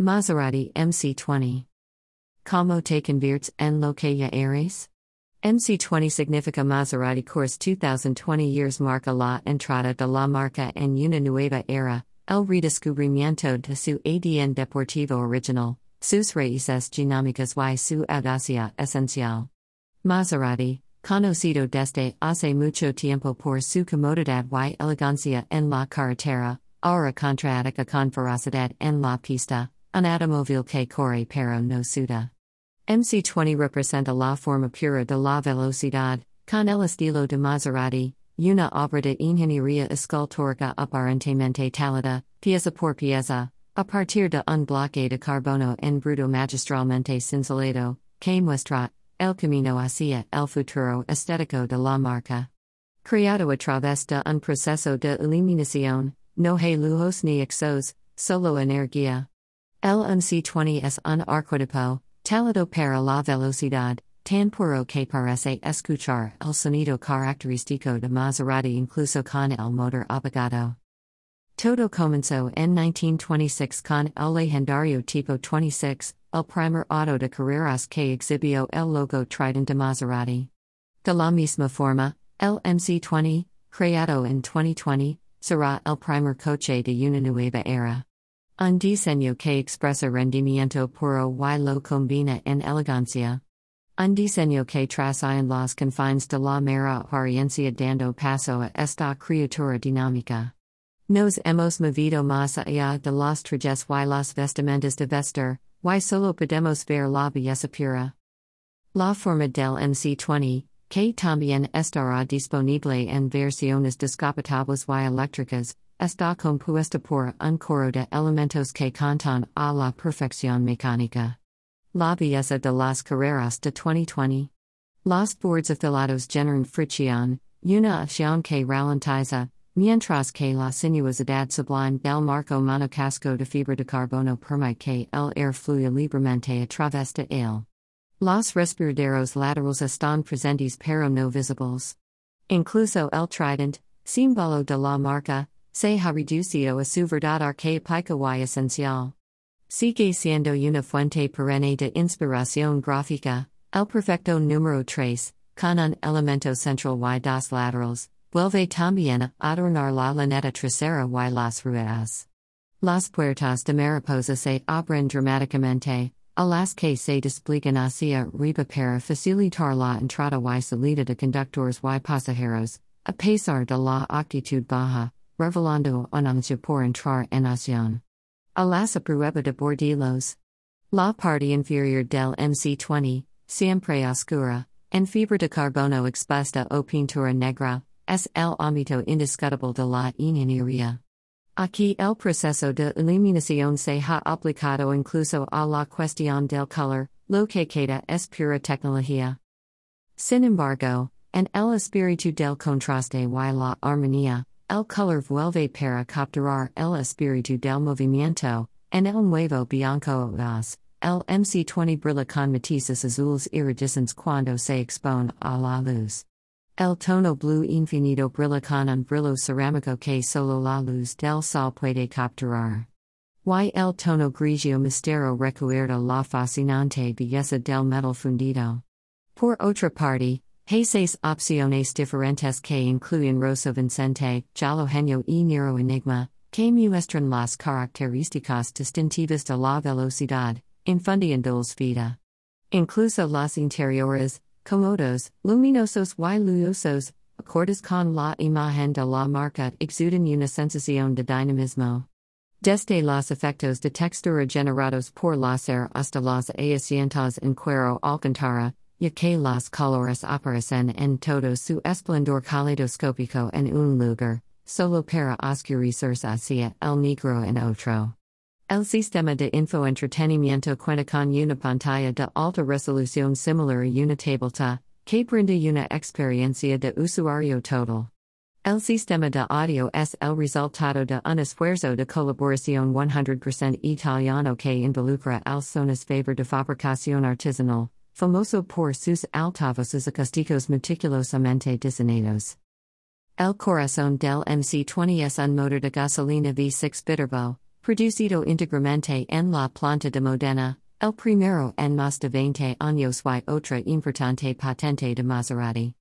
Maserati MC20. Como te conviertes en lo que ya eres? MC20 significa Maserati Corse 2020 years marca la entrada de la marca en una nueva era, el redescubrimiento de su ADN deportivo original, sus raíces dinámicas y su audacia esencial. Maserati, conocido desde hace mucho tiempo por su comodidad y elegancia en la carretera, ahora contraataca con ferocidad en la pista, un automóvil que corre pero no suda. MC20 representa la forma pura de la velocidad, con el estilo de Maserati, una obra de ingeniería escultórica aparentemente talada, pieza por pieza, a partir de un bloque de carbono en bruto magistralmente cincelado, que muestra, El camino hacia el futuro estético de la marca. Creado a través de un proceso de eliminación, no hay lujos ni exos, solo energía. El MC20 es un arquetipo, talado para la velocidad, tan puro que parece escuchar el sonido característico de Maserati incluso con el motor apagado. Todo comenzó en 1926 con el legendario Tipo 26, el primer auto de carreras que exhibió el logo Trident de Maserati. De la misma forma, el MC20, creado en 2020, será el primer coche de una nueva era. Un diseño que expresa rendimiento puro y lo combina en elegancia. Un diseño que traza en los confines de la mera apariencia dando paso a esta criatura dinámica. Nos hemos movido más allá de las trajes y las vestimentas de vestir, y solo podemos ver la belleza pura. La forma del MC20, que también estará disponible en versiones descapotables y eléctricas, está compuesta por un coro de elementos que cantan a la perfección mecánica. La belleza de las carreras de 2020. Los boards afilados generan fricción, una acción que ralentiza, Mientras que la sinuosidad sublime del marco monocasco de fibra de carbono permite que el air fluya libremente a través de él. Los respiraderos laterales están presentes pero no visibles. Incluso el trident, símbolo de la marca, se ha reducido a su verdad archaica y esencial. Sigue siendo una fuente perenne de inspiración gráfica, el perfecto número tres, con un elemento central y dos laterales vuelve también a adornar la laneta trasera y las ruedas. Las puertas de mariposa se abren dramáticamente, a las que se despliegan hacia para facilitar la entrada y salida de conductores y pasajeros, a pesar de la actitud baja, revelando ansia por entrar en acción. A las prueba de bordilos. La parte inferior del MC20, siempre oscura, en fibra de carbono expuesta o pintura negra, es el ámbito indiscutible de la ingeniería. Aquí el proceso de eliminación se ha aplicado incluso a la cuestión del color, lo que queda es pura tecnología. Sin embargo, en el espíritu del contraste y la armonía, el color vuelve para capturar el espíritu del movimiento, en el nuevo Bianco las, el MC20 brilla con matices azules iridescentes cuando se expone a la luz. El tono blu infinito brilla con un brillo cerámico que solo la luz del sol puede capturar. Y el tono grigio mistero recuerda la fascinante belleza del metal fundido. Por otra parte, seis opciones diferentes que incluyen rosa vincente, giallo genio y nero enigma, que muestran las características distintivas de la velocidad, infundiéndoles vida. Incluso las interiores, Comodos, luminosos y lujosos, acordes con la imagen de la marca exuden una sensación de dinamismo. Desde los efectos de textura generados por láser hasta las asientos en cuero alcantara, ya que los colores aparecen en todo su esplendor caleidoscópico en un lugar, solo para oscurecerse hacia el negro en otro. El sistema de infoentretenimiento cuenta con una pantalla de alta resolución similar a una tableta, que brinda una experiencia de usuario total. El sistema de audio es el resultado de un esfuerzo de colaboración 100% italiano que involucra al Sonus faber de fabricación artesanal, famoso por sus altavoces acústicos meticulosamente diseñados. El corazón del MC20 es un motor de gasolina V6 Biturbo, producido íntegramente en la planta de Modena, el primero en más de 20 años y otra importante patente de Maserati.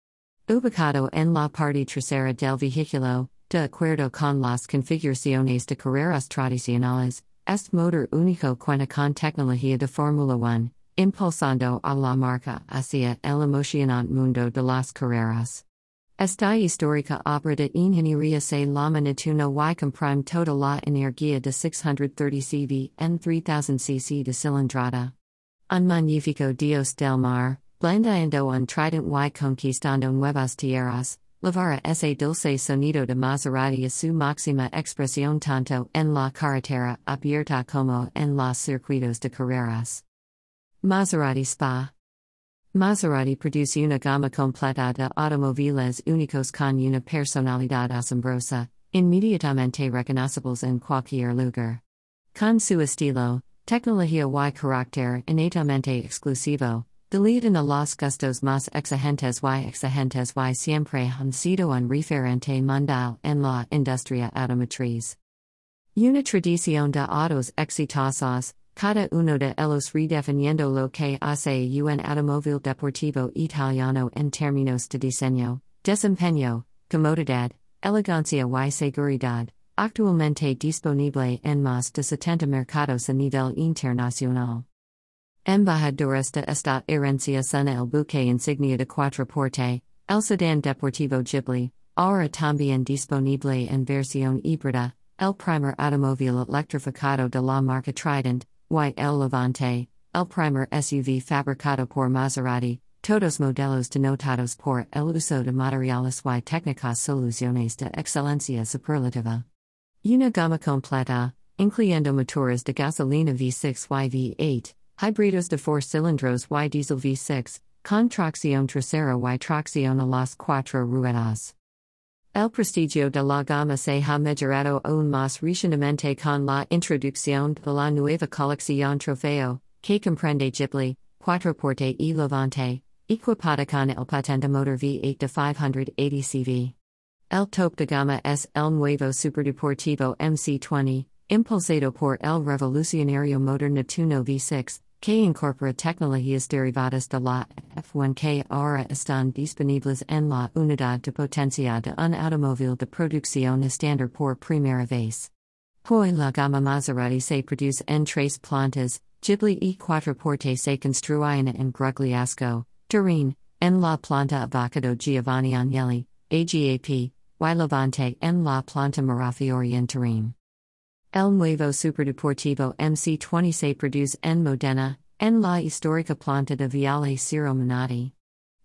Ubicado en la parte trasera del vehículo, de acuerdo con las configuraciones de carreras tradicionales, este motor único cuenta con tecnología de Fórmula 1, impulsando a la marca hacia el emocionante mundo de las carreras. Esta histórica obra de ingeniería se llama Nettuno y comprime toda la energía de 630 CV en 3000 cc de cilindrada. Un magnífico dios del mar, blandiendo un trident y conquistando nuevas tierras, Lavara ese dulce sonido de Maserati a su máxima expresión tanto en la carretera abierta como en los circuitos de carreras. Maserati Spa Maserati produce una gama completa de automóviles únicos con una personalidad asombrosa, inmediatamente reconocibles en cualquier lugar. Con su estilo, tecnología y carácter innatamente exclusivo, Deleiden a los gustos más exigentes y exigentes y siempre han sido un referente mundial en la industria automotriz. Una tradición de autos exitosos, cada uno de ellos redefiniendo lo que hace un automóvil deportivo italiano en términos de diseño, desempeño, comodidad, elegancia y seguridad, actualmente disponible en más de 70 mercados a nivel internacional. Embajadores de esta herencia son el buque insignia de Quattroporte, el sedán deportivo Ghibli, ahora también disponible en versión híbrida, el primer automóvil electrificado de la marca Trident, y el Levante, el primer SUV fabricado por Maserati, todos modelos denotados por el uso de materiales y técnicas soluciones de excelencia superlativa. Una gama completa, incluyendo motores de gasolina V6 y V8 Híbridos de four cilindros y diesel V6, con tracción trasera y tracción a las cuatro ruedas. El prestigio de la gama se ha mejorado aún más recientemente con la introducción de la nueva colección Trofeo, que comprende Ghibli, Quattroporte y Levante, equipada con el patente motor V8 de 580 CV. El top de gama es el nuevo superdeportivo MC20, impulsado por el revolucionario motor Neptuno V6, que incorpora tecnologías derivadas de la F1 que ahora están disponibles en la unidad de potencia de un automóvil de producción estándar por primera vez. Hoy la gama Maserati se produce en tres plantas, Ghibli y Quattroporte se construyen en Grugliasco, Turin, en la planta Avvocato Giovanni Agnelli, AGAP, y Levante en la planta Mirafiori en Turin. El Nuevo Superdeportivo MC20 se produce en Modena, en la histórica planta de Viale Ciro Menotti.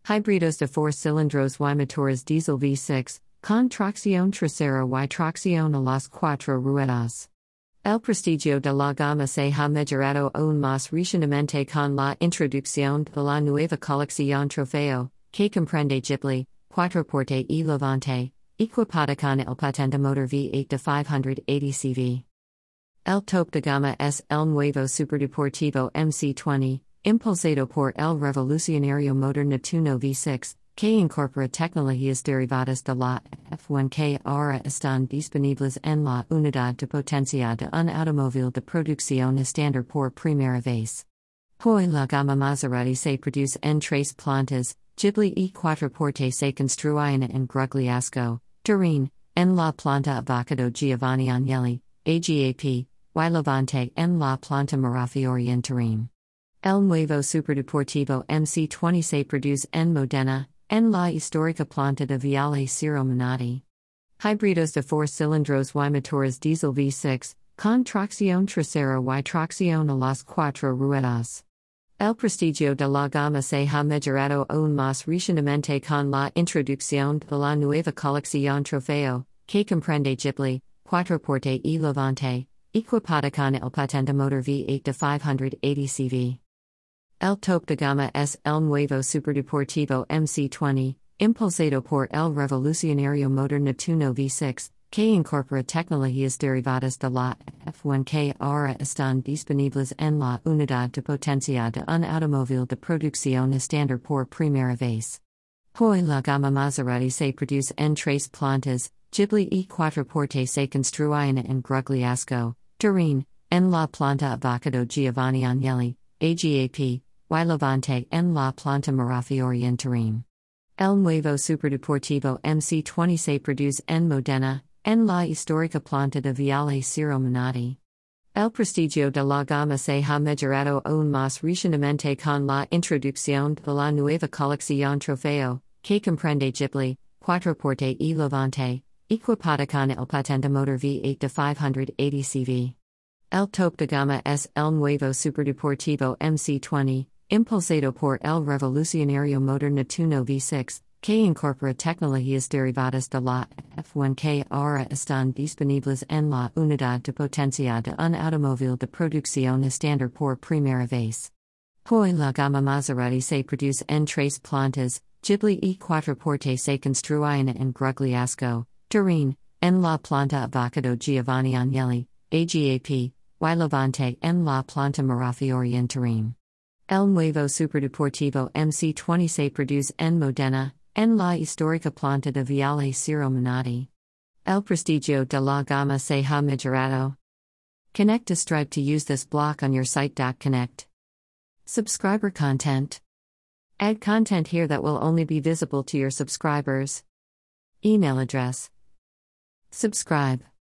Híbridos de four cilindros y motores diesel V6, con tracción trasera y tracción a las cuatro ruedas. El prestigio de la gama se ha mejorado aún más recientemente con la introducción de la nueva colección Trofeo, que comprende Ghibli, Quattroporte y Levante, equipada con el patente motor V8 de 580 CV. El top de gama es el nuevo superdeportivo MC20, impulsado por el revolucionario motor Neptuno V6, que incorpora tecnologías derivadas de la F1 que ahora están disponibles en la unidad de potencia de un automóvil de producción estándar por primera vez. Hoy la gama Maserati se produce en tres plantas, Ghibli y Quattroporte se construyen en Grugliasco, Turin, en la planta Avvocato Giovanni Agnelli, AGAP, y Levante en la planta Mirafiori en Turin. El nuevo superdeportivo MC20 se produce en Modena, en la histórica planta de Viale Ciro Menotti. Híbridos de four cilindros y motores diesel V6, con tracción trasera y tracción a las cuatro ruedas. El prestigio de la gama se ha mejorado aún más recientemente con la introducción de la nueva colección Trofeo, que comprende Ghibli, Quattroporte y Levante, equipada el patente motor V8 de 580 CV. El top de gama es el nuevo superdeportivo MC20, impulsado por el revolucionario motor Neptuno V6, que incorpora tecnologías derivadas de la F1 que ahora están disponibles en la unidad de potencia de un automóvil de producción estándar por primera vez. Hoy la gama Maserati se produce en tres plantas, Ghibli y Quattroporte se construyen en Grugliasco, Turin, en la planta Avvocato Giovanni Agnelli, AGAP, y Levante en la planta Mirafiori in Turin. El Nuevo Superdeportivo MC20 se produce en Modena, en la histórica planta de Viale Ciro Menotti. El prestigio de la gama se ha mejorado aún más recientemente con la introducción de la nueva colección Trofeo, que comprende Ghibli, Quattroporte y Levante, equipada con el patente motor V8 de 580 CV. El top de gama es el nuevo superdeportivo MC20, impulsado por el revolucionario motor Nettuno V6, que incorpora tecnologías derivadas de la F1 que ahora están disponibles en la unidad de potencia de un automóvil de producción estándar por primera vez. Hoy la gama Maserati se produce en tres plantas, Ghibli y Quattroporte se construyen en Grugliasco, Turin, en la planta Avvocato Giovanni Agnelli, AGAP, y Levante en la planta Mirafiori en Turin. El nuevo Superdeportivo MC20 se produce en Modena, en la histórica planta de Viale Ciro Menotti. El prestigio de la gama se ha mejorado. Connect to Stripe to use this block on your site. Connect. Subscriber content. Add content here that will only be visible to your subscribers. Email address. Subscribe.